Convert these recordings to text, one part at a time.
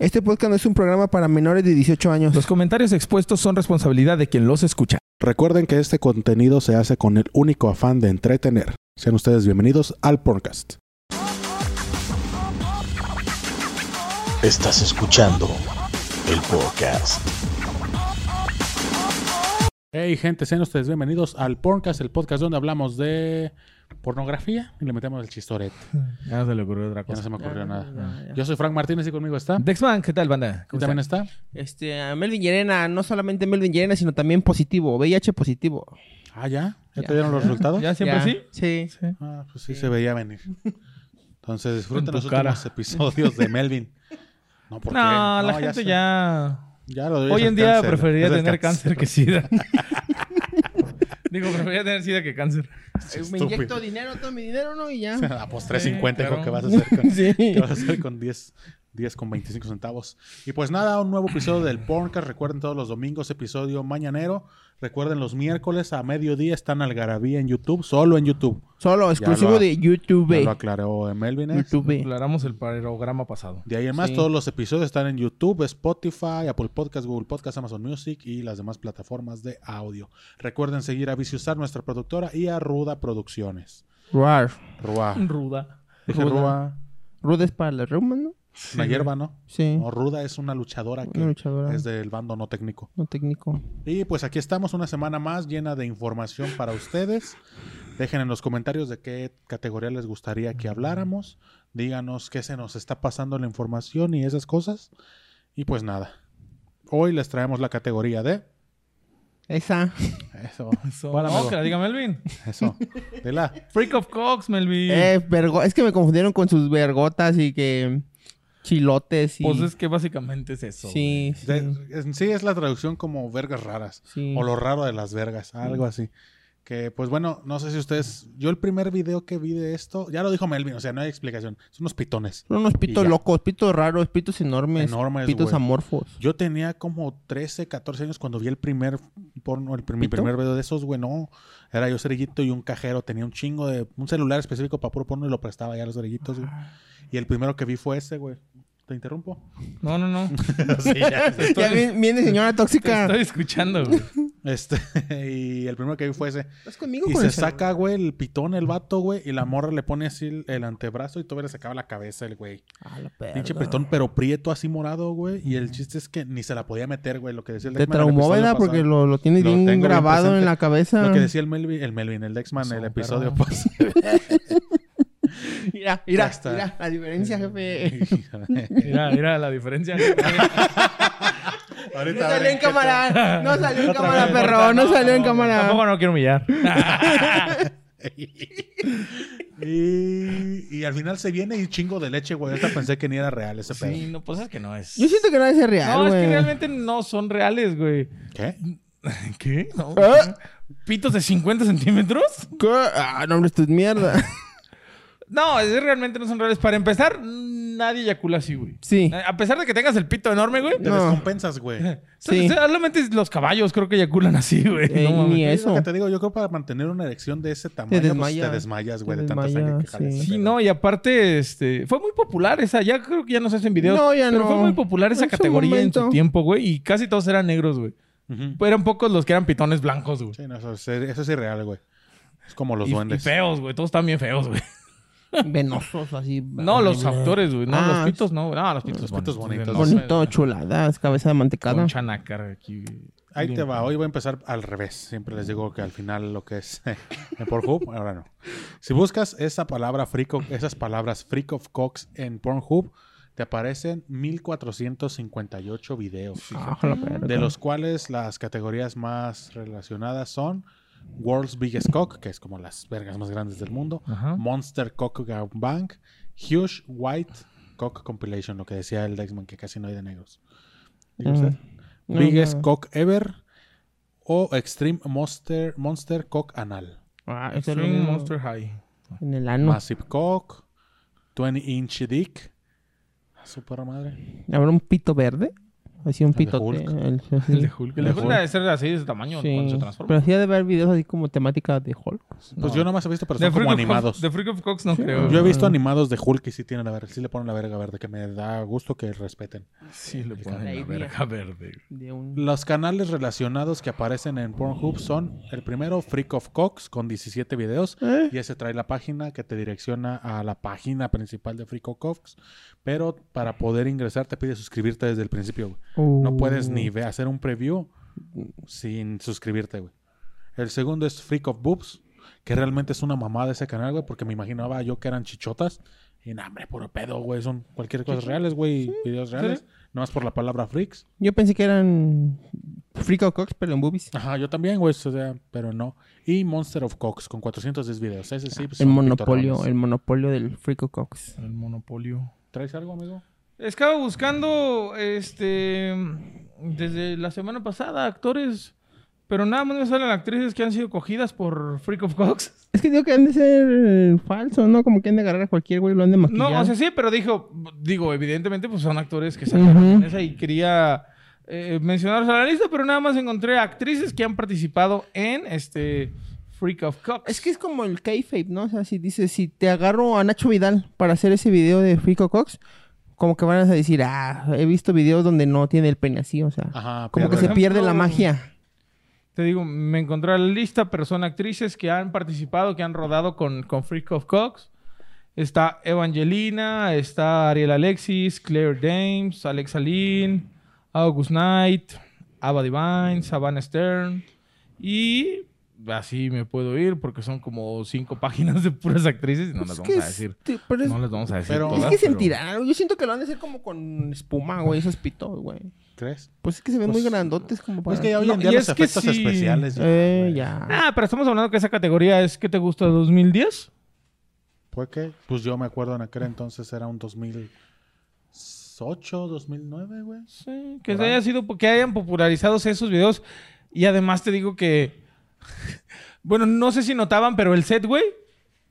Este podcast no es un programa para menores de 18 años. Los comentarios expuestos son responsabilidad de quien los escucha. Recuerden que este contenido se hace con el único afán de entretener. Sean ustedes bienvenidos al podcast. Estás escuchando el podcast. Hey gente, sean ustedes bienvenidos al podcast, el podcast donde hablamos de pornografía y le metemos el chistoret. Ya no se le ocurrió otra Ya no cosa. se me ocurrió Ya, nada. ya. Yo soy Frank Martínez y conmigo está. Dexman, ¿qué tal, banda? ¿Y ¿Cómo también está? Este, a Melvin Llerena, no solamente Melvin Llerena, sino también positivo, VIH positivo. Ah, ya. ¿Ya Ya. te dieron los resultados? ¿Ya siempre Ya. sí? Sí. Sí. Ah, pues sí, se veía venir. Entonces disfruten En los cara. últimos episodios de Melvin. No, ¿por qué? No, la ya gente ya... Ya lo Hoy en día cáncer, preferiría tener cáncer que sida. Digo, preferiría tener sida que cáncer. Eh, Me Estúpido. inyecto dinero, todo mi dinero, ¿no? Y ya. Ah, pues 3.50, Sí, hijo, claro. ¿qué vas a hacer con, Sí. ¿Qué vas a hacer con 10, 10 con 25 centavos? Y pues nada, un nuevo episodio del Porncast. Recuerden todos los domingos, episodio mañanero. Recuerden los miércoles a mediodía están Algarabía en YouTube, solo en YouTube. Solo, exclusivo lo- de Ya YouTube. lo aclaró Melvin. ¿eh? YouTube. Aclaramos el parograma pasado. De ahí en más, Sí. todos los episodios están en YouTube, Spotify, Apple Podcast, Google Podcast, Amazon Music y las demás plataformas de audio. Recuerden seguir a Viciusar, nuestra productora, y a Ruda Producciones. Ruar. Rua. Ruda. Dije Ruda. Rua. Ruda es para las reumas, ¿no? Una hierba, ¿no? Sí. No, Ruda es una luchadora que Una luchadora. es del bando no técnico. No técnico. Y pues aquí estamos una semana más llena de información para ustedes. Dejen en los comentarios de qué categoría les gustaría que habláramos. Díganos qué se nos está pasando en la información y esas cosas. Y pues nada. Hoy les traemos la categoría de... Esa. Eso. Eso. ¿Cuál, No, la diga Melvin. Eso. De la... Freak of Cox, Melvin. Eh, vergo- Es que me confundieron con sus vergotas y que... Chilotes y... Pues es que básicamente es eso. Sí, sí. de- en sí es la traducción como vergas raras. sí. O lo raro de las vergas, algo así. Que pues bueno, no sé si ustedes. Yo el primer video que vi de esto, ya lo dijo Melvin, o sea, no hay explicación. Son unos pitones. Son unos pitos locos, pitos raros, pitos enormes. Enormes, Pitos amorfos. Yo tenía como 13, 14 años cuando vi el primer porno, el, mi primer video de esos, güey, no. Era yo cerillito y un cajero, tenía un chingo de. un celular específico para puro porno y lo prestaba ya a los cerillitos, güey. Y el primero que vi fue ese, güey. ¿Te interrumpo? No, no, no. sí, ya. Ya viene, viene señora Te tóxica. estoy escuchando, güey. Este, y el primero que vi fue ese. ¿Estás conmigo Y con se saca, güey, el pitón, el vato, güey, y la morra le pone así el, el antebrazo y todavía le sacaba la cabeza el güey. Ah, la perra. Pinche pitón, pero prieto así morado, güey. Y el chiste es que ni se la podía meter, güey. Lo que decía el Te traumó, ¿verdad? Porque lo, lo tienes Lo bien grabado en la cabeza. Lo que decía el Melvin, el Melvin, el Dexman en el episodio pasado. Mira, mira, mira, la diferencia, jefe. Mira, mira la diferencia. Ahorita No salió en cámara. No salió en cámara, perro. No salió en Tampoco cámara. no quiero humillar. y, y al final se viene y chingo de leche, güey. Ahorita pensé que ni era real ese pedo. Sí, no, pues es que no es. Yo siento que no es real, no, es que realmente no son reales, güey. ¿Qué? ¿Qué? No. ¿Eh? ¿Pitos de 50 centímetros? ¿Qué? Ah, no, hombre, esto es mierda. No, es- realmente no son reales. Para empezar, nadie eyacula así, güey. Sí. A pesar de que tengas el pito enorme, güey. Te No. descompensas, güey. Sí. so- Solamente los caballos creo que eyaculan así, güey. Eh, No mames. ni Es lo eso. que te digo, yo creo para mantener una erección de ese tamaño, pues, desmayas. te desmayas, güey, Te de tanta desmayas, sangre que sí. no, y aparte, este, fue muy popular esa, ya creo que ya no se hacen videos. No, ya pero no. fue muy popular esa En su categoría en su tiempo, güey, y casi todos eran negros, güey. Ujú. Eran pocos los que eran pitones blancos, güey. Sí, no, eso, es- eso es irreal, güey. Es como los y, y duendes. feos, güey, todos están bien feos, güey. Venosos, así. No, los actores, güey, no, Ah, los pitos no, no, los pitos, Los pitos bonitos. Bonito, chuladas, cabeza de mantecada. Con chanacar aquí. Ahí Bien te va. Hoy voy a empezar al revés. Siempre les digo que al final lo que es en Pornhub, ahora no. Si buscas esa palabra freak of- esas palabras freak of Cox en Pornhub, te aparecen 1458 videos. Ah. De los cuales las categorías más relacionadas son World's Biggest Cock, que es como las vergas más grandes del mundo, Ajá. Monster Cock Bank, Huge White Cock Compilation, lo que decía el Dexman, que casi no hay de negros. ¿Diga Mm. usted? No, Biggest no. Cock Ever o Extreme Monster, Monster Cock Anal. Ah, Extreme. Monster High. En el ano. Massive Cock, 20 Inch Dick. A Su perra madre. ¿Habrá un pito verde? Así un El de pitote. Hulk. el- El de Hulk. El de El Hulk debe ser así de ese tamaño Sí. cuando se transforma. Pero sí ha de ver videos así como temática de Hulk. Pues No. yo nomás he visto, pero son como animados. De Freak of Cox no creo. Yo he visto animados de Hulk y sí tienen la verga, sí le ponen la verga verde, que me da gusto que respeten. Sí, le ponen la verga verde. Un... Los canales relacionados que aparecen en Pornhub son el primero, Freak of Cox, con 17 videos. ¿Eh? Y ese trae la página que te direcciona a la página principal de Freak of Cox. Pero para poder ingresar te pide suscribirte desde el principio. güey. No puedes ni Uh, hacer un preview sin suscribirte, güey. El segundo es Freak of Boobs, que realmente es una mamada ese canal, güey, porque me imaginaba yo que eran chichotas. Y no, hombre, puro pedo, güey. Son cualquier cosa reales, güey. Videos reales. Nomás por la palabra freaks. Yo pensé que eran Freak of Cox, pero en boobies. Ajá, yo también, güey. O sea, pero no. Y Monster of Cox con 410 videos. Ese sí, pues, el monopolio, pitorrones. el monopolio del Freak of Cox. El monopolio. ¿Traes algo, amigo? Estaba buscando, este, desde la semana pasada, actores, pero nada más me salen actrices que han sido cogidas por Freak of Cox. Es que digo que han de ser falsos, ¿no? Como que han de agarrar a cualquier güey y lo han de maquillar. No, o sea, sí, pero dijo, digo, evidentemente, pues son actores que sacaron Ujú. esa y quería eh, mencionarlos a la lista, pero nada más encontré actrices que han participado en este Freak of Cox. Es que es como el kayfabe, ¿no? O sea, si dices, si te agarro a Nacho Vidal para hacer ese video de Freak of Cox, como que van a decir, ah, he visto videos donde no tiene el pene así, o sea, Ajá. como que se pierde la magia. Te digo, me encontré la lista, pero son actrices que han participado, que han rodado con, con Freak of Cox. Está Evangelina, está Ariel Alexis, Claire Dames, Alexa Lynn, August Knight, Ava Divine, Savannah Stern. Y así me puedo ir porque son como cinco páginas de puras actrices y no las Es vamos que a es- decir. pero es, No les vamos a decir Pero- es que pero- sentirán. Yo siento que lo han de hacer como con espuma, güey, esos pitos, güey. ¿Crees? Pues es que se ven Pues- muy grandotes como para... Pues que ya hoy No, en día y los es que efectos sí. especiales. ya, Eh, ya. Ah, pero estamos hablando que esa categoría es que te gusta 2010. ¿Por qué? Pues yo me acuerdo en aquel entonces era un 2008, 2009, güey. Sí, que se haya sido que hayan popularizado esos videos. Y además te digo que. Bueno, no sé si notaban, pero el set, güey,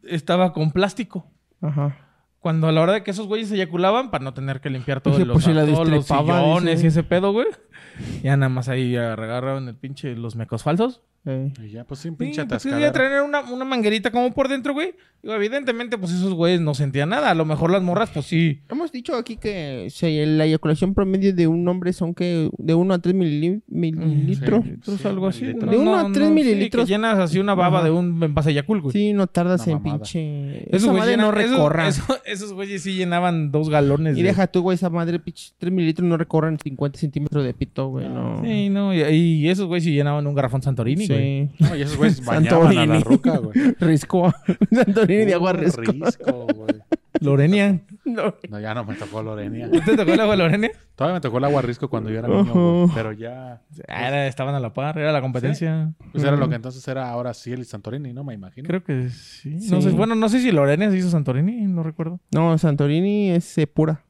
estaba con plástico. Ajá. Cuando a la hora de que esos güeyes eyaculaban, para no tener que limpiar Dije, los, pues, si la todos los sillones dice. y ese pedo, güey. Ya nada más ahí agarraron el pinche los mecos falsos. Eh. Y ya, pues sí, Sí, pinche pues, atascadera. quería traer una, una manguerita como por dentro, güey. Digo, evidentemente, pues esos güeyes no sentían nada. A lo mejor las morras, pues sí. Hemos dicho aquí que si la eyaculación promedio de un hombre son que de 1 a 3 mililitros. Mililitros, Sí, algo así. mililitros. De uno a tres sí, mililitros. que llenas así una baba Ajá. de un envase Yakul, güey. Sí, no tardas Una en mamada. pinche. Esos Esa madre no llenan- esos- recorra. esos- esos güeyes sí llenaban dos galones. Y de- deja tú, güey, esa madre, pinche 3 mililitros no recorran 50 centímetros de pito, güey, no. Sí, no. Y, y esos güeyes sí llenaban un garrafón Santorini, güey. Sí. No, y esos güeyes bañaban a la Santorini. ruca, güey. Risco. Santorini de agua risco. risco, güey. Lorenia. No. No, ya no me tocó Lorenia. ¿No te tocó el agua de Lorenia? Todavía me tocó el agua risco cuando yo era niño, güey. Pero ya... Ah, era- estaban a la par, era la competencia. Pues era lo que entonces era ahora sí el Santorini, ¿no? Me imagino. Creo que sí. Sí. No sé, bueno, no sé si Lorenia se hizo Santorini, no recuerdo. No, Santorini es eh, pura.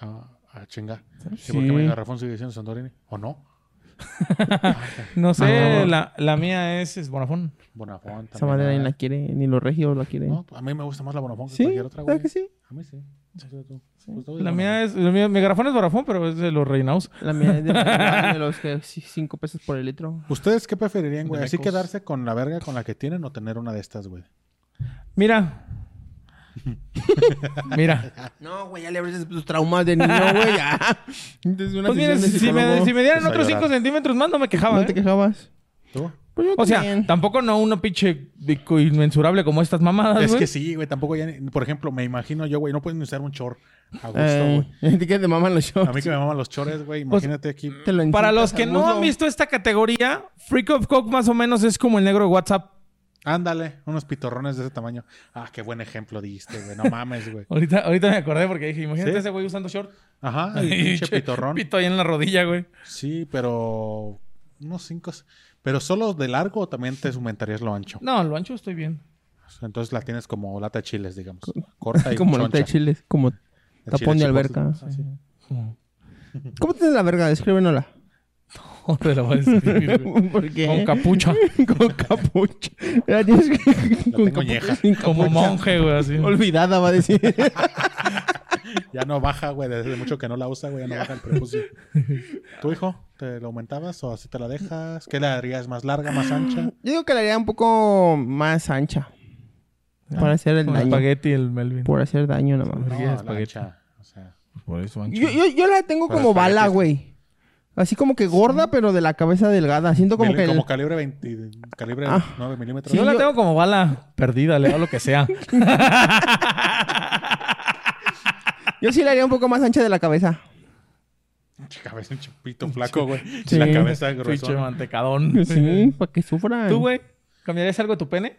Ah, ah, chinga. Sí, Sí. porque mi garrafón sigue siendo Santorini. ¿O no? No sé, Ah. La, la mía es, es Bonafón. Bonafón Esa también. madre nadie ah. la quiere, ni los regios la quieren. No, a mí me gusta más la Bonafón que sí, cualquier otra, ¿verdad güey. que sí? A mí sí. No sé tú. Pues, La mía es, la mía- mi garrafón es Bonafón, pero es de los Reinaus. La mía es de, de los que 5 pesos por el litro. ¿Ustedes qué preferirían, güey? ¿Así quedarse con la verga con la que tienen o tener una de estas, güey? Mira. Mira. No, güey, ya le abres tus traumas de niño, güey, ya. Entonces, una Pues mira, si me, psicólogo. si me dieran otros 5 llorar. centímetros más, no me quejaba. ¿No te ¿eh? quejabas? ¿Tú? Pues yo O sea, también. tampoco no una pinche inmensurable como estas mamadas, Es que sí, güey. Tampoco ya... ni- Por ejemplo, me imagino yo, güey, no pueden usar un chor a gusto, Eh, güey. ¿a ti que te maman los shows. A mí que me maman los chores, güey. Pues, Imagínate aquí. Te lo Para los que no han visto esta categoría, Freak of Coke más o menos es como el negro de WhatsApp. Ándale, unos pitorrones de ese tamaño. Ah, qué buen ejemplo diste, güey. No mames, güey. Ahorita, ahorita me acordé porque dije, imagínate ¿Sí? ese güey usando short. Ajá, el pinche Che, pitorrón. Pito ahí en la rodilla, güey. Sí, pero unos cinco. Pero solo de largo o también te aumentarías lo ancho. No, lo ancho estoy bien. Entonces la tienes como lata de chiles, digamos. Corta y Como choncha. nota de chiles, como tapón chile de alberca. Ah, sí. ¿Cómo tienes la verga? Descríbenosla. Te lo voy a escribir. ¿Por qué? Con capucha. Con capucha. La tienes que... La tengo ñeja. Como monje, güey, así. Olvidada, va a decir. Ya no baja, güey. Desde mucho que no la usa, güey. Ya no baja el prepucio. ¿Tu hijo? ¿Te lo aumentabas o así te la dejas? ¿Qué le harías? ¿Más larga, más ancha? Yo digo que la haría un poco más ancha. Para hacer el Con daño. espagueti el Melvin. Por hacer daño nada más. Sí, No, la espagueti. ancha. O sea, Por eso. Yo, yo, yo la tengo Para como bala, espaguetis. güey. Así como que gorda, pero de la cabeza delgada. Siento como mil- que... el- como calibre 20, calibre Ah. 9 milímetros. Sí, yo la tengo como bala perdida, le hago lo que sea. Yo sí la haría un poco más ancha de la cabeza. Cabeza un chupito flaco, güey. Sí. La cabeza Pinche gruesa. mantecadón. Sí, para que sufran. ¿Tú, güey? ¿Cambiarías algo de tu pene?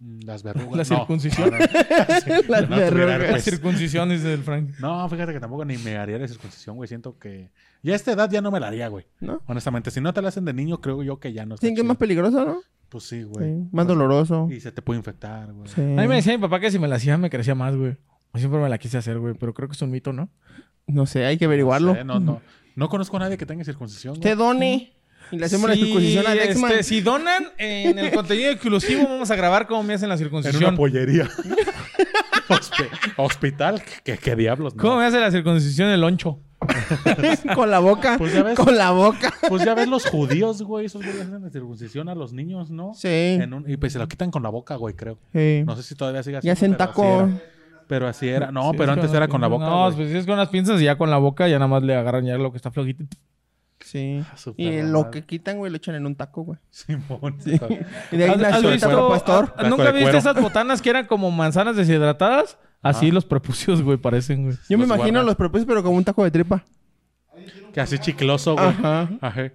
Las verrugas. La no. circuncisión. No, no. Las no verrugas. La herpes. circuncisión, dice el Frank. No, fíjate que tampoco ni me haría la circuncisión, güey. Siento que... Ya a esta edad ya no me la haría, güey. ¿No? Honestamente, si no te la hacen de niño, creo yo que ya no Dicen que es más peligroso, ¿no? Pues sí, güey. Sí, Más doloroso. Y se te puede infectar, güey. Sí. A mí me decía mi papá que si me la hacía me crecía más, güey. Yo Siempre me la quise hacer, güey. Pero creo que es un mito, ¿no? No sé, hay que averiguarlo. No, sé, no, no. No conozco a nadie que tenga circuncisión, güey. Usted done. Y le hacemos la circuncisión a Dexman. este, si donan en el contenido exclusivo, vamos a grabar cómo me hacen la En circuncisión. una pollería. Hospi- Hospital. ¿Qué, qué diablos? no. ¿Cómo me hace la circuncisión el loncho? Con la boca. Pues ya ves. Con la boca. Pues ya ves los judíos, güey. Esos güeyes hacen la circuncisión a los niños, ¿no? Sí. En un- y pues se lo quitan con la boca, güey, creo. Sí. No sé si todavía sigue así. Y hacen pero así taco. era. Pero así era. No, Sí, pero es antes era con la boca. No, güey. pues si es con las pinzas y ya con la boca ya nada más le agarran ya lo que está flojito. Sí. Ah, Y lo que quitan, güey, lo echan en un taco, güey. Simón. Y de ahí ¿Has, has visto- pastor. ¿has- Taco ¿Nunca de viste esas botanas que eran como manzanas deshidratadas? Así los prepucios, güey, parecen, güey. Yo me los imagino guardas. los propios, pero como un taco de tripa. Que así chicloso, güey. Ajá. Ajá.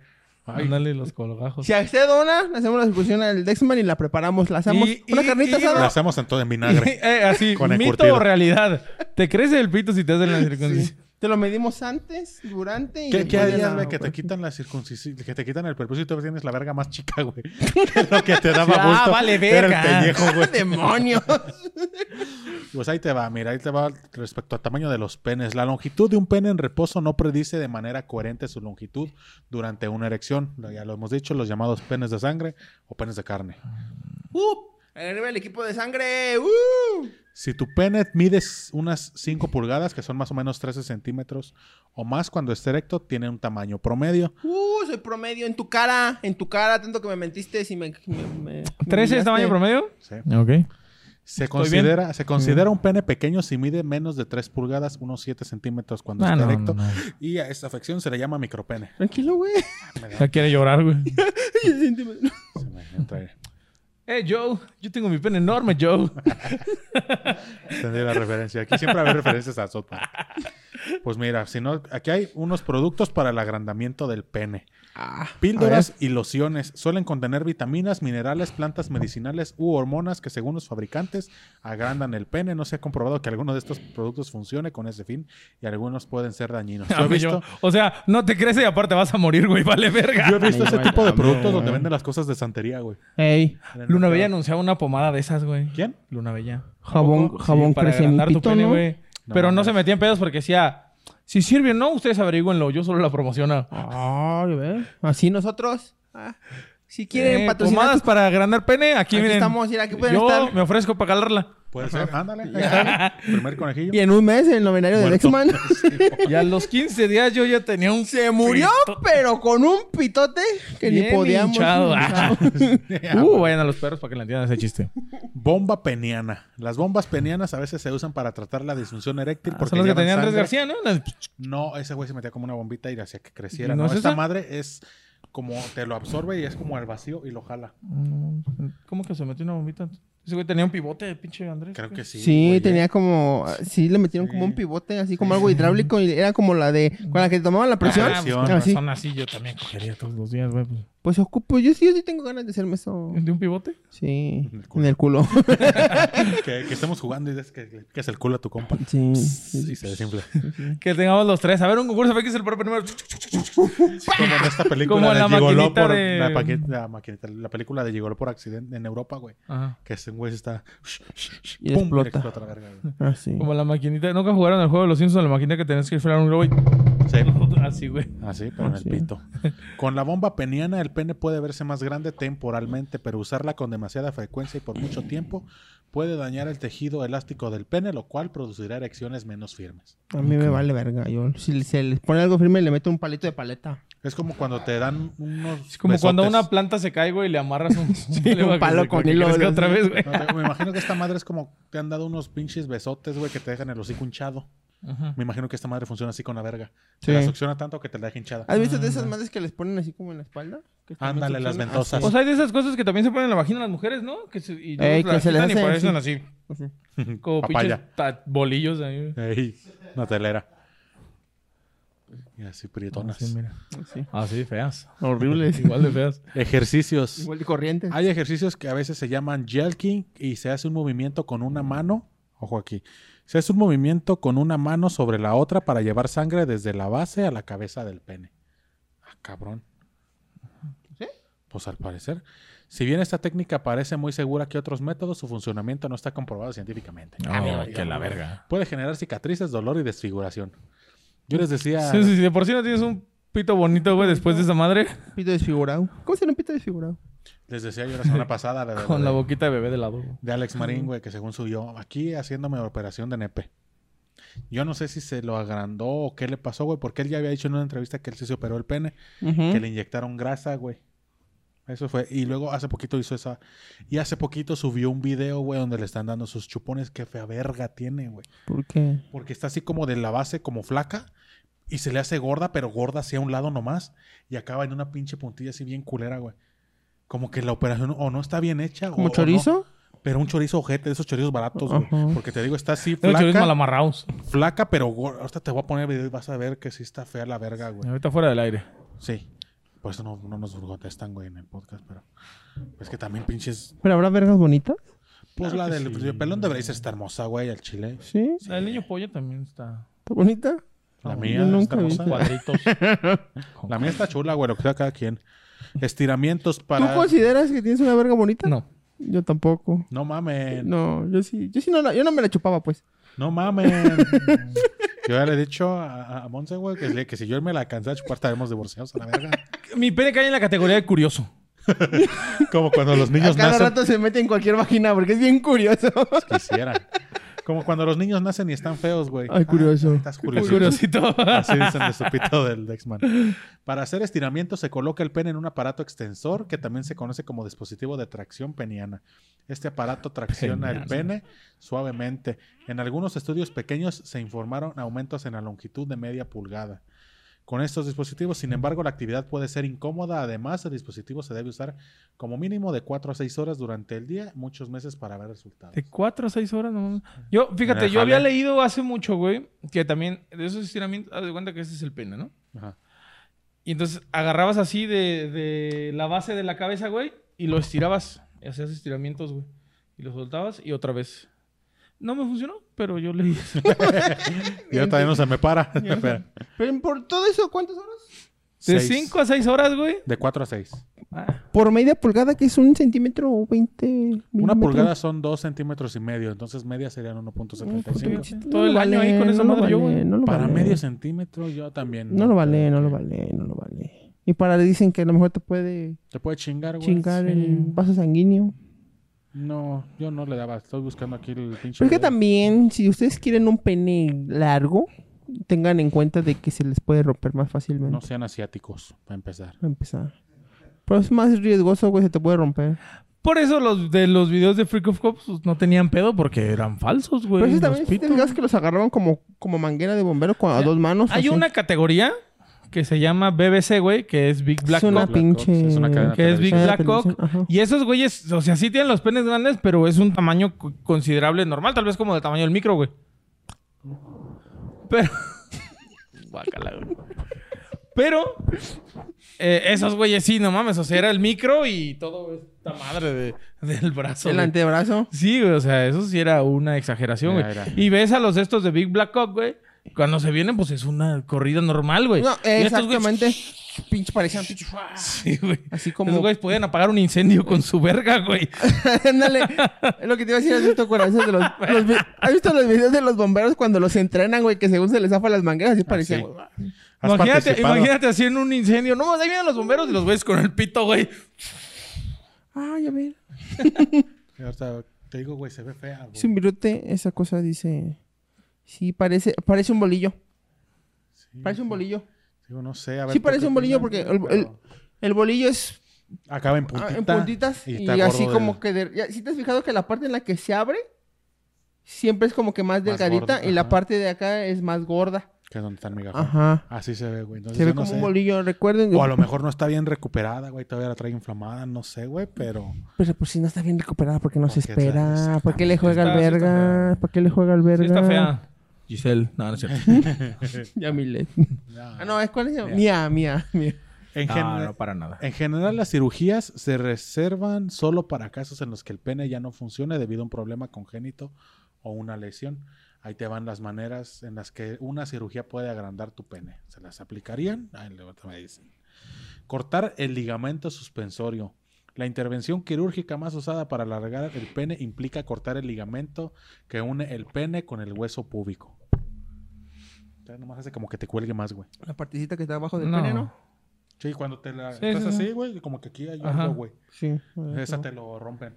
Ándale los colgajos. Si usted dona, le hacemos la circuncisión al Dexman y la preparamos. La hacemos Y- una y- carnita y- asada. hacemos en todo en vinagre. Eh, así, Con mito o realidad. ¿Te crece el pito si te hacen la Sí. Te lo medimos antes, durante y ¿Qué, qué harías, güey? Que te quitan la circuncisión, que te quitan el prepucio y tú tienes la verga más chica, güey. Que lo que te daba Ah, gusto vale, era verga. el pellejo, güey. ¡Demonios! Pues ahí te va, mira, ahí te va respecto al tamaño de los penes. La longitud de un pene en reposo no predice de manera coherente su longitud durante una erección. Ya lo hemos dicho, los llamados penes de sangre o penes de carne. ¡Uh! Arriba el equipo de sangre. ¡Uh! Si tu pene mide unas 5 pulgadas, que son más o menos 13 centímetros o más cuando esté erecto, tiene un tamaño promedio. ¡Uh! Soy promedio en tu cara. En tu cara, tanto que me mentiste si me... me, me- me ¿13 es tamaño promedio? ¿sí? Ok. Se Estoy considera, se considera un pene pequeño si mide menos de 3 pulgadas, unos 7 centímetros cuando Ah, está no, erecto. no, no. Y a esta afección se le llama micropene. Tranquilo, güey. Ya quiere llorar, güey. Se me entra Eh, Joe. Yo tengo mi pene enorme, Joe. Entendí la referencia. Aquí siempre hay referencias a Park. Pues mira, si no, aquí hay unos productos para el agrandamiento del pene. Ah, Píldoras y lociones suelen contener vitaminas, minerales, plantas medicinales u hormonas que según los fabricantes agrandan el pene. No se ha comprobado que alguno de estos productos funcione con ese fin y algunos pueden ser dañinos. Yo he visto, O sea, no te crece y aparte vas a morir, güey. Vale, verga. yo he visto ese tipo de productos donde venden las cosas de santería, güey. Ey. Luna. Bella anunciaba una pomada de esas, güey. ¿Quién? Luna Bella. Jabón, jabón para crece mi pito, pene, ¿no? güey. No Pero no se metía en pedos porque decía, si sirve o no, ustedes averigüenlo. Yo solo la promociono. Ay, ve. Así nosotros. Ah, si quieren Eh, patrocinar... pomadas para agrandar pene, aquí, Aquí miren. estamos, mira, aquí pueden Yo estar. me ofrezco para calarla. Puede ser. Ándale. ahí está. Primer conejillo. Y en un mes, el novenario de. Dexman Y a los 15 días yo ya tenía un... se murió, pero con un pitote que ni Bien podíamos. hinchado. hinchado. Uh, vayan a los perros para que le entiendan ese chiste. Bomba peniana. Las bombas penianas a veces se usan para tratar la disfunción eréctil. Ah, porque son los que tenían Andrés. García, ¿no? Las- No, ese güey se metía como una bombita y hacía que creciera. ¿No No, es esta madre es como te lo absorbe y es como al vacío y lo jala. ¿Cómo que se metió una bombita? Ese güey tenía un pivote de pinche Andrés. Creo que sí. Sí, güey, tenía como. Sí, le metieron Sí. como un pivote, así como algo hidráulico. Y era como la de. Con la que tomaban la presión. Ah, razón así yo también cogería todos los días, güey. pues. Pues ocupo. Yo sí, yo sí tengo ganas de hacerme eso. ¿De un pivote? Sí. En el culo. En el culo. Que, que estemos jugando y dices que, que es el culo a tu compa. sí. Y se desinfla. Que tengamos los tres. A ver, un concurso es el propio primero. Como en esta película Como de la Gigoló por... de- La, maquinita- la película de Gigoló por accidente en Europa, güey. Ajá. Que ese güey está... Y ¡Pum! explota. la verga, güey. Así. Como la maquinita. ¿Nunca jugaron el juego de los Simpsons? La maquinita que tenías que inflar un globo y Sí. Así, güey. Así, pero en el Sí. pito. Con la bomba peniana, el pene puede verse más grande temporalmente, pero usarla con demasiada frecuencia y por mucho tiempo puede dañar el tejido elástico del pene, lo cual producirá erecciones menos firmes. A mí me vale verga. Yo, si se les pone algo firme, le meto un palito de paleta. Es como cuando te dan unos. Es como cuando una planta se cae, güey, y le amarras un, un palo con hilo, hilo. lo- otra vez, güey. No, te- me imagino que esta madre es como te han dado unos pinches besotes, güey, que te dejan el hocico hinchado. Ajá. Me imagino que esta madre funciona así con la verga. Sí. Te la succiona tanto que te la deja hinchada. ¿Has visto de esas madres que les ponen así como en la espalda? Que Ándale, las ventosas. Así. O sea, hay de esas cosas que también se ponen en la vagina las mujeres, ¿no? Que se, y Ey, que se les quitan y hace parecen así. Así. Como Papaya. pinches bolillos ahí. Ey, una telera. Y así prietonas. Sí, mira. Así. Así, feas. Horribles. Igual de feas. Ejercicios. Igual de corriente. Hay ejercicios que a veces se llaman jelking y se hace un movimiento con una mano. Ojo aquí. Se hace un movimiento con una mano sobre la otra para llevar sangre desde la base a la cabeza del pene. Ah, cabrón. ¿Sí? Pues al parecer. Si bien esta técnica parece muy segura que otros métodos, su funcionamiento no está comprobado científicamente. Ah, mira, que la verga. Puede generar cicatrices, dolor y desfiguración. Yo les decía. Sí, sí, sí. De por sí no tienes un pito bonito, güey, después de esa madre. Pito desfigurado. ¿Cómo se llama un pito desfigurado? Les decía yo la semana pasada la de, Con la de- boquita de bebé de lado. de Alex Marín, güey, que según subió aquí haciéndome operación de nepe. Yo no sé si se lo agrandó o qué le pasó, güey, porque él ya había dicho en una entrevista que él sí se operó el pene, que le inyectaron grasa, güey. Eso fue. Y luego hace poquito hizo esa. Y hace poquito subió un video, güey, donde le están dando sus chupones. Qué fea verga tiene, güey. ¿Por qué? Porque está así como de la base, como flaca. Y se le hace gorda, pero gorda hacia un lado nomás. Y acaba en una pinche puntilla así bien culera, güey. Como que la operación o no está bien hecha. o- ¿Como o chorizo? no. pero un chorizo ojete, de esos chorizos baratos, güey. Porque te digo, está así Tengo chorizos flaca, malamarraos. flaca, pero gorda. Ahorita te voy a poner el video y vas a ver que sí está fea la verga, güey. Ahorita fuera del aire. Sí. Por eso no, no nos contestan, güey, en el podcast, pero... Es que también pinches... ¿Pero habrá vergas bonitas? Pues Claro la del sí. el pelón de Bracer está hermosa, güey, al chile. ¿Sí? La del niño pollo también está. ¿Está bonita? La Ah, mía está he hermosa. Cuadritos. La mía está chula, güey, lo que sea cada quien. Estiramientos para... ¿Tú consideras que tienes una verga bonita? No. Yo tampoco. No mamen. No, No, yo sí. Yo sí no, la- yo no me la chupaba, pues. mamen. Yo ya le he dicho a, a Monse, güey, que, si yo me la alcancé a chupar, estaremos divorciados a la verga. Mi pene cae en la categoría de curioso. Como cuando los niños a cada nacen... rato se mete en cualquier vagina porque es bien curioso. Quisieran. Como cuando los niños nacen y están feos, güey. Ay, curioso. Ah, estás curioso. Curiosito. Así dicen de su pito del Dexman. Para hacer estiramientos se coloca el pene en un aparato extensor que también se conoce como dispositivo de tracción peniana. Este aparato tracciona el pene suavemente. En algunos estudios pequeños se informaron aumentos en la longitud de media pulgada. Con estos dispositivos, sin embargo, la actividad puede ser incómoda. Además, el dispositivo se debe usar como mínimo de 4 a 6 horas durante el día, muchos meses para ver resultados. De 4 a 6 horas, no. Yo, fíjate, yo había leído hace mucho, güey, que también de esos estiramientos, haz de cuenta que ese es el pene, ¿no? Ajá. Y entonces agarrabas así de, de la base de la cabeza, güey, y lo estirabas. Y hacías estiramientos, güey. Y lo soltabas y otra vez. No me funcionó, pero yo leí eso. Y ahora también no se me para. Pero por todo eso, ¿cuántas horas? De Seis. 5 a 6 horas, güey. De 4 a 6. Ah, Por media pulgada, que es un centímetro o 20 Una milímetros. pulgada son 2 centímetros y medio, entonces media serían No, 1.75. puto, Todo el lo año ahí con esa no lo madre yo, vale, güey. no lo Para vale. medio centímetro yo también. No lo vale, no lo vale, no lo vale. Y para dicen que a lo mejor te puede Te puede chingar, güey. chingar sí. el vaso sanguíneo. No, yo no le daba. Estoy buscando aquí el pinche. Pero es que también, si ustedes quieren un pene largo, tengan en cuenta de que se les puede romper más fácilmente. No sean asiáticos, para empezar. Para empezar. Pero es más riesgoso, güey, se te puede romper. Por eso los de los videos de Freak of Cops pues, no tenían pedo porque eran falsos, güey. Pero eso los también, si te fijas que los agarraban como, como manguera de bombero con a dos manos. Hay así. una categoría que se llama BBC, güey, que es Big Black es una. Black pinche... Ops, es una cadena Que es Big Black Cock. Y esos güeyes, o sea, sí tienen los penes grandes, pero es un tamaño co- considerable normal, tal vez como del tamaño del micro, güey. Pero. Guácala, güey. Pero. eh, esos güeyes sí, no mames. O sea, era el micro y todo esta madre de- del brazo. El güey. antebrazo. Sí, güey, o sea, eso sí era una exageración, güey. Era. Y ves a los estos de Big Black Cock, güey. Cuando se vienen, pues es una corrida normal, güey. No, Y estos güeyes, exactamente. pinche parecían pinche. Sí, güey. Así como. güeyes podían apagar un incendio con su verga, güey. Ándale. Es lo que te iba a decir. ¿Has visto, corazones de los, los ¿Has visto los videos de los bomberos cuando los entrenan, güey? Que según se les zafan las mangueras, así parecían. güey. ¿Has Imagínate, imagínate haciendo un incendio. No, ahí vienen los bomberos y los güeyes con el pito, güey. Ah, ya ve. Sí, ahorita te digo, güey, se ve fea, güey. Es un virote, esa cosa dice. Sí, parece, parece un bolillo. Sí, Parece un bolillo. Digo, no sé, a ver. Sí ¿tú parece qué un bolillo porque el, el- el bolillo es Acaba en ah, puntita. en puntitas y, así como que... de- ya, ¿Sí te has fijado que la parte en la que se abre siempre es como que más delgadita gorda, y la parte de acá es más gorda? Que es donde está el migajón. Ajá. Así se ve, güey. Entonces, Se ve no como un bolillo, recuerden. O a lo mejor no está bien recuperada, güey. Todavía la trae inflamada, no sé, güey. Pero Pero pues si no está bien recuperada, porque no se espera? ¿Para qué le juega al verga? ¿Para qué le juega al Sí verga? está fea. Giselle. No, no es cierto. Ya Milet. ya. Ah, no, ¿es cuál es? Mía, mía, mía. en, No, gen- no, para nada. en general, las cirugías se reservan solo para casos en los que el pene ya no funcione debido a un problema congénito o una lesión. Ahí te van las maneras en las que una cirugía puede agrandar tu pene. ¿Se las aplicarían? Ahí luego te me dicen. Cortar el ligamento suspensorio. La intervención quirúrgica más usada para alargar el pene implica cortar el ligamento que une el pene con el hueso púbico. Entonces, nomás hace como que te cuelgue más, güey. La partecita que está abajo del No. pene, ¿no? Sí, cuando te la Sí, estás sí, sí. así, güey, como que aquí hay algo, güey. Sí. Esa te lo rompen.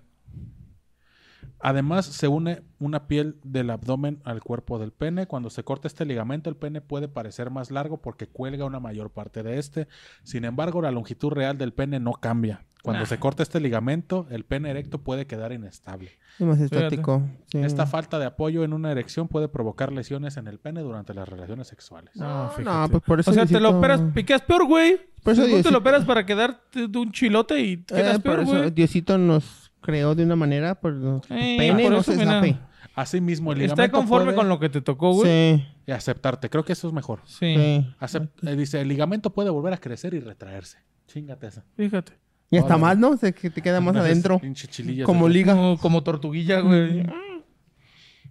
Además, se une una piel del abdomen al cuerpo del pene. Cuando se corta este ligamento, el pene puede parecer más largo porque cuelga una mayor parte de este. Sin embargo, la longitud real del pene no cambia. Cuando Nah. se corta este ligamento, el pene erecto puede quedar inestable. Es más estático. sí. Esta falta de apoyo en una erección puede provocar lesiones en el pene durante las relaciones sexuales. No, fíjate. no, pues por eso O sea, te lo Diosito- operas, piqueas peor, güey. Por eso Según te Diosito- lo operas para quedarte de un chilote y te quedas Eh, por peor, eso güey. Diosito nos creó de una manera, por tu Eh, pene por no se mira. zape. Asimismo, el ligamento Está conforme puede con lo que te tocó, güey. Sí, y aceptarte. Creo que eso es mejor. Sí. sí. Acep- eh, dice, el ligamento puede volver a crecer y retraerse. Chingate esa. Fíjate. Y hasta Órale. más, ¿no? Se, que te queda más adentro. pinche chilillas Como de- liga. Como, como tortuguilla, güey.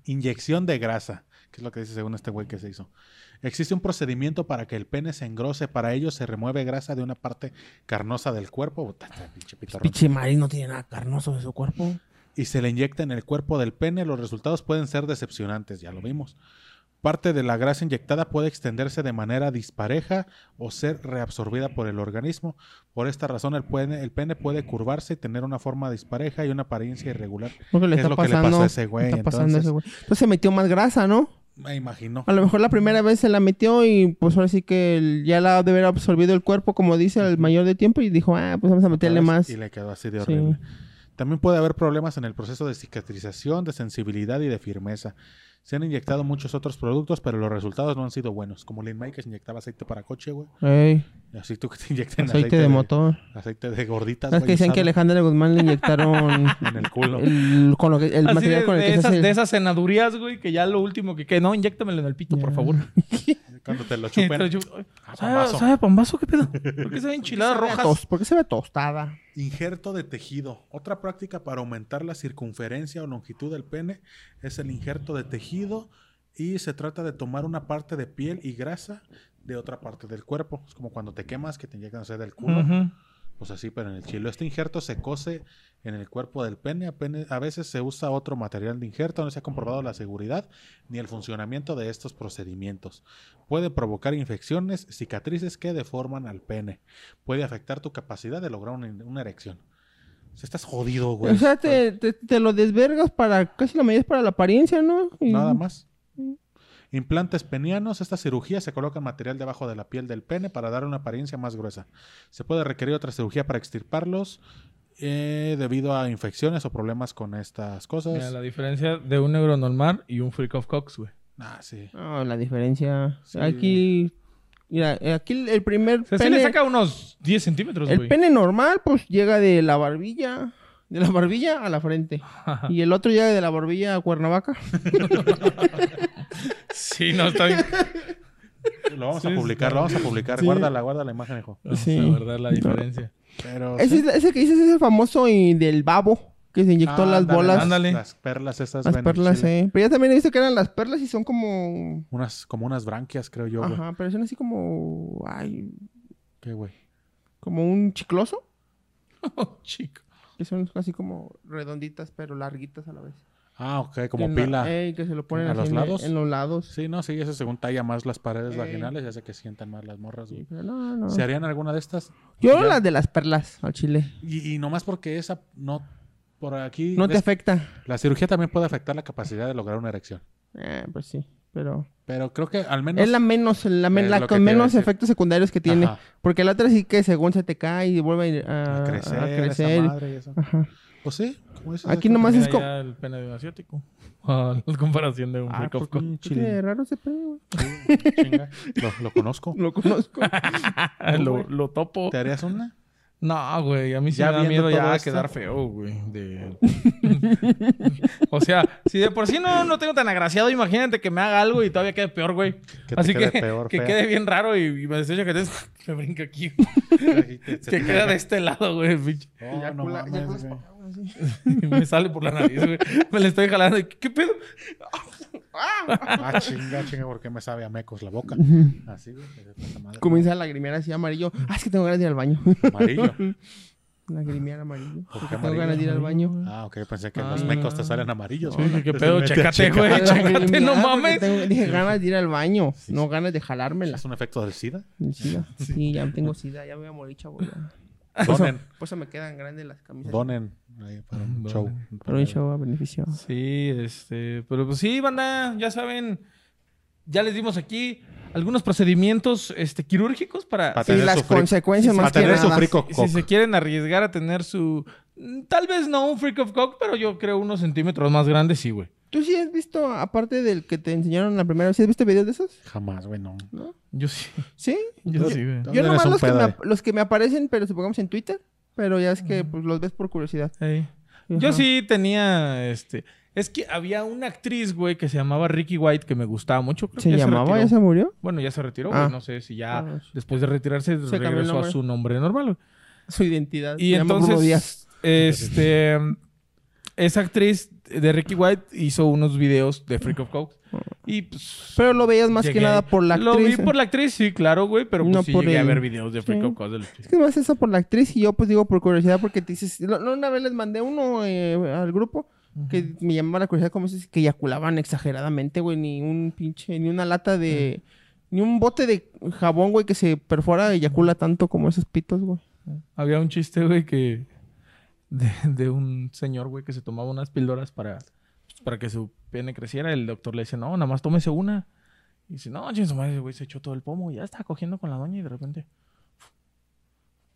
Inyección de grasa, que es lo que dice según este güey que se hizo. Existe un procedimiento para que el pene se engrose. Para ello se remueve grasa de una parte carnosa del cuerpo. Este pinche pitorrón. Pinche Mari no tiene nada carnoso de su cuerpo. y se le inyecta en el cuerpo del pene, los resultados pueden ser decepcionantes, ya lo vimos. Parte de la grasa inyectada puede extenderse de manera dispareja o ser reabsorbida por el organismo. Por esta razón, el pene, el pene puede curvarse y tener una forma dispareja y una apariencia irregular. Le Es está lo que le pasando. pasó a ese güey, Está pasando entonces. ese güey. Entonces se metió más grasa, ¿no? Me imagino. A lo mejor la primera vez se la metió y pues ahora sí que ya la ha de haber absorbido el cuerpo, como dice, el mayor de tiempo y dijo, ah, pues vamos a meterle más. Y le quedó así de Sí. horrible. También puede haber problemas en el proceso de cicatrización, de sensibilidad y de firmeza. Se han inyectado muchos otros productos, pero los resultados no han sido buenos. Como Lin May que inyectaba aceite para coche, güey. Ey, Tú que te inyecten aceite, de, motor. Aceite de gorditas, ¿Sabes que dicen que Alejandra Guzmán le inyectaron en el culo. el, con lo que- el Así material de, con el de que se esas, hace? de esas cenadurías, güey, que ya lo último que quede. No, inyéctamelo en el pito, por favor. Cuando te lo Te chupen. lo. Ah, ¿Sabe, pambazo. ¿Sabe a pambazo? ¿Qué pedo? ¿Por qué se ven enchiladas Se ve rojas? ¿Por qué se ve tostada? Injerto de tejido. Otra práctica para aumentar la circunferencia o longitud del pene es el injerto de tejido y se trata de tomar una parte de piel y grasa de otra parte del cuerpo. Es como cuando te quemas que te inyectan o sea, del culo. Pues así, pero en el chilo. Este injerto se cose en el cuerpo del pene. A, veces se usa otro material de injerto. No se ha comprobado la seguridad ni el funcionamiento de estos procedimientos. Puede provocar infecciones, cicatrices que deforman al pene. Puede afectar tu capacidad de lograr una, una erección. O sea, estás jodido, güey. O sea, te, te, te lo desvergas para... Casi la medida es para la apariencia, ¿no? Y- Nada más. Implantes penianos. Esta cirugía se coloca material debajo de la piel del pene para dar una apariencia más gruesa. Se puede requerir otra cirugía para extirparlos eh, debido a infecciones o problemas con estas cosas. Mira, la diferencia de un neuronormal y un freak of Cox, güey. Ah, sí. No, la diferencia. Sí. Aquí... Mira, aquí el- primer O sea, sí pene... le saca unos 10 centímetros, el güey. pene normal, pues, llega de la barbilla... De la barbilla a la frente. Y el otro llega de la barbilla a Cuernavaca. Sí, no, está bien. Lo vamos Sí, a publicar, sí. lo vamos a publicar. Sí. Guárdala, guarda la imagen, hijo. Vamos Sí. a verdad la diferencia. Pero. Ese, ese que dices es el famoso y del babo. Que se inyectó Ah, las ándale, bolas. Las, Ándale. las perlas esas. Las perlas, eh. Pero ya también he visto que eran las perlas y son como... Unas, como unas branquias, creo yo. Ajá, pero son así como... Ay... ¿Qué, güey? Como un chicloso. Oh, chico. Que son así como redonditas, pero larguitas a la vez. Ah, ok, como Que pila. ey, que se lo ponen ¿A los en, lados? en los lados. Sí, no, sí, eso según talla más las paredes Ey. vaginales y hace que sientan más las morras, Sí, güey. pero no, no. ¿Se harían alguna de estas? Yo Ya. las de las perlas al chile. Y, y nomás porque esa no... Por aquí... No te afecta. La cirugía también puede afectar la capacidad de lograr una erección. Eh, pues sí, pero... Pero creo que al menos... Es la menos, la, men- la con menos efectos secundarios que tiene. Ajá. Porque la otra sí que según se te cae y vuelve a, a a crecer, a esa crecer. madre y eso. Ajá. Pues sí, como dices, Aquí nomás es como... el pene de un asiático. La comparación de un Ah, pues. ¿qué tiene raro ese güey? chinga. Lo, lo conozco. Lo conozco. lo, lo topo. ¿Te harías una? No, güey, a mí sí Ya me da miedo ya esto. quedar feo, güey. de- o sea, si de por sí no, no tengo tan agraciado, imagínate que me haga algo y todavía quede peor, güey. Que Así quede que, peor, que quede bien raro y, y me desecho que te... me brinca aquí. que queda de este lado, güey. pinche. Oh, no Eyacula- mames, güey. Así. Me sale por la nariz, güey. Me le estoy jalando. y, ¿Qué pedo? Ah, chinga, chinga, porque me sabe a mecos la boca. Así, güey. Comienza a lagrimear así amarillo. Ah, es que tengo ganas de ir al baño. Amarillo. lagrimear amarillo. ¿Por qué tengo amarillo? ganas de ir al baño. Ah, ok, pensé que Ah. los mecos te salen amarillos. Sí, ¿qué pedo? Chécate, güey. Chécate, no mames. tengo- dije ganas de ir al baño. No ganas de jalármela. ¿Es un efecto del SIDA? El SIDA. Sí, ya tengo sida. Ya me voy a morir, chavo. ya. Donen, Por eso me quedan grandes las camisas. donen ahí para un Donen. show. Para un show a beneficio. Sí, este, pero pues sí, banda, ya saben, ya les dimos aquí algunos procedimientos este, quirúrgicos para Para Sí, tener las su consecuencias Para más que tener su nada. frico si se quieren arriesgar a tener su, tal vez no un freak of cock, pero yo creo unos centímetros más grandes, sí, güey. ¿Tú sí has visto, aparte del que te enseñaron la primera vez, ¿sí has visto videos de esos? Jamás, güey, no. Yo sí, Sí. yo sí, güey. ¿Dónde Yo nomás los que, me, los que me aparecen, pero supongamos en Twitter. Pero ya es que pues, los ves por curiosidad. Yo sí tenía, este, es que había una actriz, güey, que se llamaba Ricky White, que me gustaba mucho. creo que ¿Se ya llamaba? retiró. ¿Ya se murió? Bueno, ya se retiró, Ah. güey. No sé si ya Ah. después de retirarse regresó a su nombre normal. güey. Su identidad. Y se llama Bruno Díaz. entonces, este, esa actriz de Ricky White hizo unos videos de Freak of Coke. Y pues... Pero lo veías más que nada por la actriz. Lo vi por la actriz, sí, claro, güey. Pero pues No sí por llegué a ver videos de Freak sí. of Coke. del- Es que más eso por la actriz y yo pues digo por curiosidad porque te dices... no, una vez les mandé uno eh, al grupo que me llamaba la curiosidad como dices que eyaculaban exageradamente, güey. Ni un pinche... Ni una lata de... Ni un bote de jabón, güey, que se perfora eyacula tanto como esos pitos, güey. Había un chiste, güey, que... De, de un señor, güey, que se tomaba unas píldoras para, pues, para que su pene creciera. El doctor le dice, no, nada más tómese una. Y dice, no, ching, su madre, güey, se echó todo el pomo y ya estaba cogiendo con la doña y de repente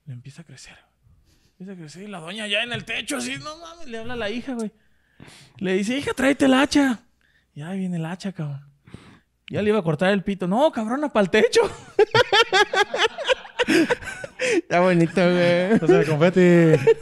le empieza a crecer. Empieza a crecer y la doña ya en el techo, así, no mames, le habla a la hija, güey. Le dice, hija, tráete el hacha. Y ahí viene el hacha, cabrón. Ya le iba a cortar el pito. No, cabrona, para el techo. Está bonito, güey. Entonces, el confeti.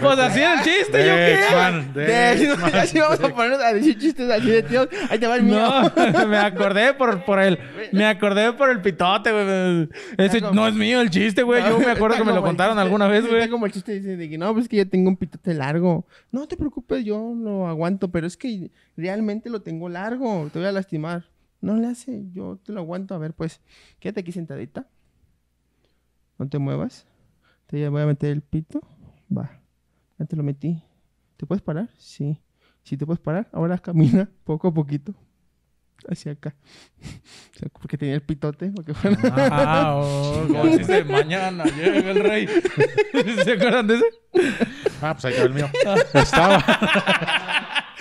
Pues así era el chiste, ¿yo qué? Dexman. así vamos a poner a decir chistes así de tíos. Ahí te va el mío. No, me acordé por, por el... Me acordé por el pitote, güey. Ese no es mío el chiste, güey. Yo me acuerdo que me lo contaron chiste- alguna vez, Está güey. como el chiste dice de que no, pues que yo tengo un pitote largo. No te preocupes, yo lo aguanto, pero es que realmente lo tengo largo. Te voy a lastimar. No le hace, yo te lo aguanto. A ver, pues, quédate aquí sentadita. No te muevas. Te voy a meter el pito. Va. Ya te lo metí. ¿Te puedes parar? Sí. Si te puedes parar, ahora camina poco a poquito. Hacia acá. O sea, porque tenía el pitote. Porque Ah, oh, de mañana llega el rey. ¿Se acuerdan de ese? Ah, pues ahí quedó el mío. Estaba.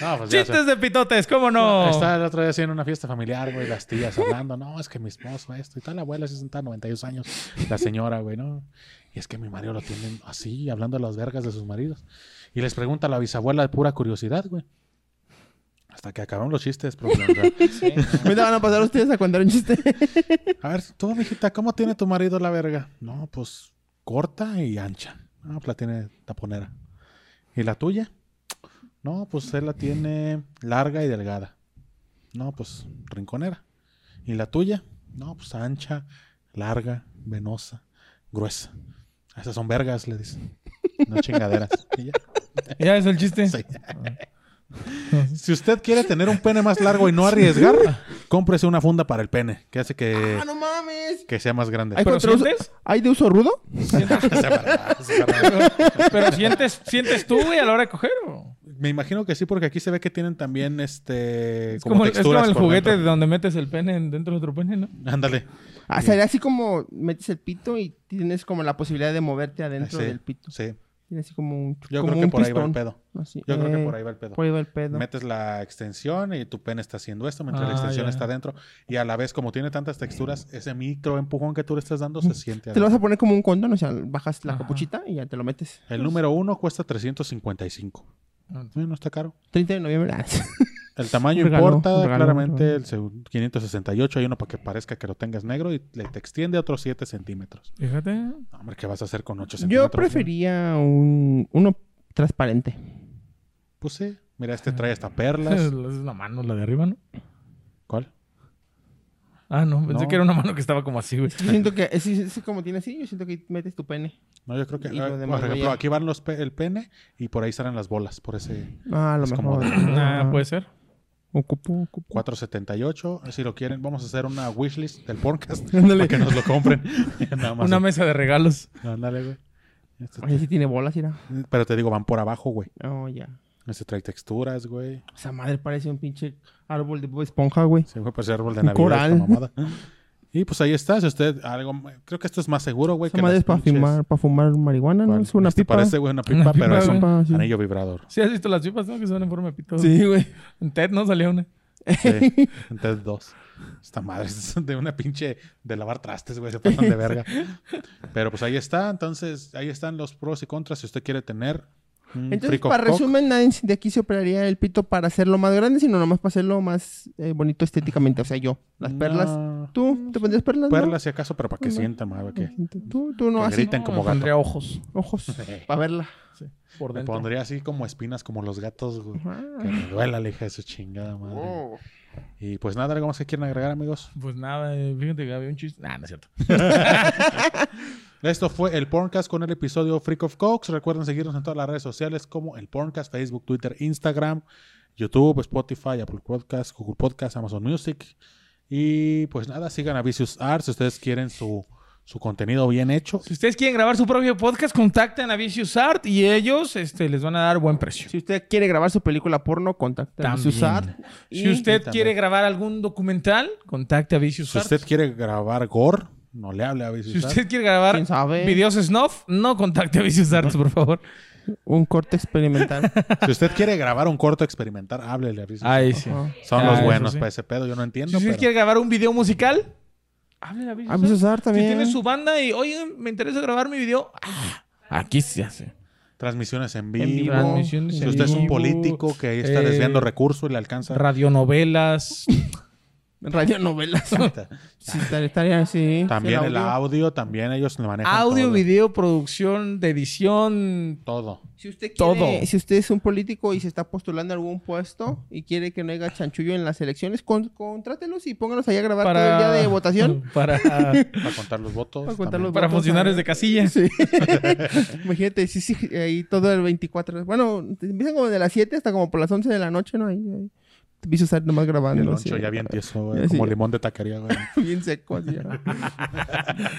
No, pues ya. Chistes de pitotes, ¿cómo no? Estaba el otro día en una fiesta familiar, güey, las tías hablando, no, es que mi esposo esto y tal, la abuela 60, 92 años, la señora, güey, ¿no? Y es que mi marido lo tienen así, hablando de las vergas de sus maridos. Y les pregunta a la bisabuela de pura curiosidad, güey. Hasta que acabaron los chistes, Me van a pasar ustedes a contar un chiste. A ver, tú, mijita, ¿cómo tiene tu marido la verga? No, pues corta y ancha. No, pues la tiene taponera. ¿Y la tuya? No, pues él la tiene larga y delgada. No, pues rinconera. ¿Y la tuya? No, pues ancha, larga, venosa, gruesa. Esas son vergas, le dicen. No chingaderas. Y ya. ¿Ya es el chiste? Sí. Si usted quiere tener un pene más largo y no arriesgar, cómprese una funda para el pene, que hace que Ah, no mames. mames. que sea más grande. ¿Hay, ¿Pero sientes? ¿Hay de uso rudo? Pero sientes, sientes tú, güey, a la hora de coger. ¿o? Me imagino que sí, porque aquí se ve que tienen también este. Es como, es como texturas el juguete dentro. donde metes el pene en- dentro de otro pene, ¿no? Ándale. Ah, sería así como metes el pito y tienes como la posibilidad de moverte adentro Sí, del pito. Sí. Tiene así como un Yo como creo que un por ahí va el pedo. Así, Yo creo que eh, por ahí va el pedo. Por ahí va el pedo. Metes la extensión y tu pene está haciendo esto mientras la Ah, extensión está adentro. Y a la vez, como tiene tantas texturas, ese micro empujón que tú le estás dando se siente. Te lo vas a poner como un condón, o sea, bajas la Ajá. capuchita y ya te lo metes. El número uno cuesta 355. Eh, no está caro. 30 de noviembre. ah, El tamaño regalo, importa, regalo, claramente. regalo. El seg- 568 hay uno para que parezca que lo tengas negro y le te extiende otros 7 centímetros. Fíjate. No, hombre, ¿qué vas a hacer con 8 centímetros? Yo no? prefería un, uno transparente. Pues sí. Mira, este trae hasta Es perlas. una mano, la de arriba, ¿no? ¿Cuál? Ah, no, pensé No. que era una mano que estaba como así, güey. Yo siento que, ese, ese como tiene así, yo siento que metes tu pene. No, yo creo que. Y lo demás por lo ejemplo, ya- aquí van los pe- el pene y por ahí salen las bolas. Por ese Ah, lo Es mejor. de- Ah, puede ser. Ocupo, ocupo. 478. Si lo quieren, vamos a hacer una wishlist del podcast Ándale. para que nos lo compren. Nada más. Una mesa de regalos. Ándale, güey. Este- Oye, sí tiene bolas, mira. Pero te digo, van por abajo, güey. Oh, ya. Este trae texturas, güey. Esa madre parece un pinche árbol de esponja, güey. Se fue para árbol de Un Navidad. coral. esta mamada. Y pues ahí está. Si usted algo. Creo que esto es más seguro, güey. Que es para fumar, para fumar marihuana, ¿no? Es una Este pipa. Parece, güey, una pipa, Una pero pipa, es un. Sí. anillo vibrador. ¿Sí has visto las pipas, no? Que son en forma de pito. Sí, güey. En TED no salía una. Sí, entonces dos. Esta madre es de una pinche de lavar trastes, güey, se pasan de verga. Pero pues ahí está, entonces ahí están los pros y contras si usted quiere tener un Entonces, para resumen, nadie de aquí se operaría el pito para hacerlo más grande, sino nomás para hacerlo más eh, bonito estéticamente. O sea, yo. Las perlas. No, ¿Tú te pondrías perlas? no? perlas si acaso, pero para que No. sientan, madre, que Tú, tú no Que así. griten. como me gato. pondría ojos. Ojos. Para verla. Sí, por me dentro. pondría así como espinas como los gatos, güey. Que me duela la hija de su chingada madre. Oh. Y pues nada, algo más que quieran agregar, amigos. Pues nada, eh, fíjate que había un chiste. Nah, no es cierto. Esto fue el Porncast con el episodio Freak of Cox. Recuerden seguirnos en todas las redes sociales como el Porncast, Facebook, Twitter, Instagram, YouTube, Spotify, Apple Podcast, Google Podcast, Amazon Music. Y pues nada, sigan a Vicious Arts si ustedes quieren su, su contenido bien hecho. Si ustedes quieren grabar su propio podcast, contacten a Vicious Art y ellos este, les van a dar buen precio. Si usted quiere grabar su película porno, contacte a También. Susar. Si usted quiere grabar algún documental, contacte a Vicious Si Art. usted quiere grabar gore, no le hable a Vicious Si Arts. usted quiere grabar ¿Quién sabe? videos snuff, no contacte a Vicious Arts, por favor. Un corte experimental. Si usted quiere grabar un corto experimental, háblele a Vicious Ahí Arts. sí. Ajá. Son Ah, los eso buenos sí. para ese pedo, yo no Si entiendo. usted pero- quiere grabar un video musical, háblele a Vicious A Arts. Si también. tiene su banda y, oye, me interesa grabar mi video, ah, aquí se hace. Transmisiones en En vivo. vivo. Transmisiones Si en usted es un vivo, político que ahí está eh, desviando recursos y le alcanza. Radionovelas. Radionovelas. sí, estaría, así. También el audio, también ellos le manejan audio, todo. video, producción, de edición. Todo. Si usted quiere, Todo. si usted es un político y se está postulando a algún puesto y quiere que no haya chanchullo en las elecciones, con- contrátelos y pónganos ahí a grabar todo el día de votación. Para, Para contar los votos. Para contar los para votos, funcionarios de casilla. Sí. Imagínate, sí, sí, ahí todo el 24. Bueno, empiezan como de las 7 hasta como por las 11 de la noche, ¿no? Ahí, ahí. A estar nomás grabando. El ya bien tieso, güey, sí, como ya. limón de taquería, güey. Bien seco. así, ya.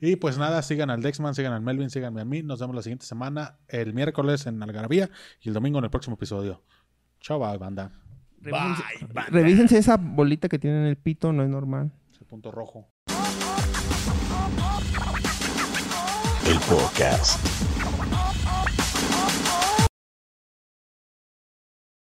y pues nada, sigan al Dexman, sigan al Melvin, síganme a mí. Nos vemos la siguiente semana, el miércoles en Algarabía y el domingo en el próximo episodio. Chao, bye, banda. Revísense, revísense esa bolita que tiene en el pito, no es normal. Ese punto rojo. El podcast.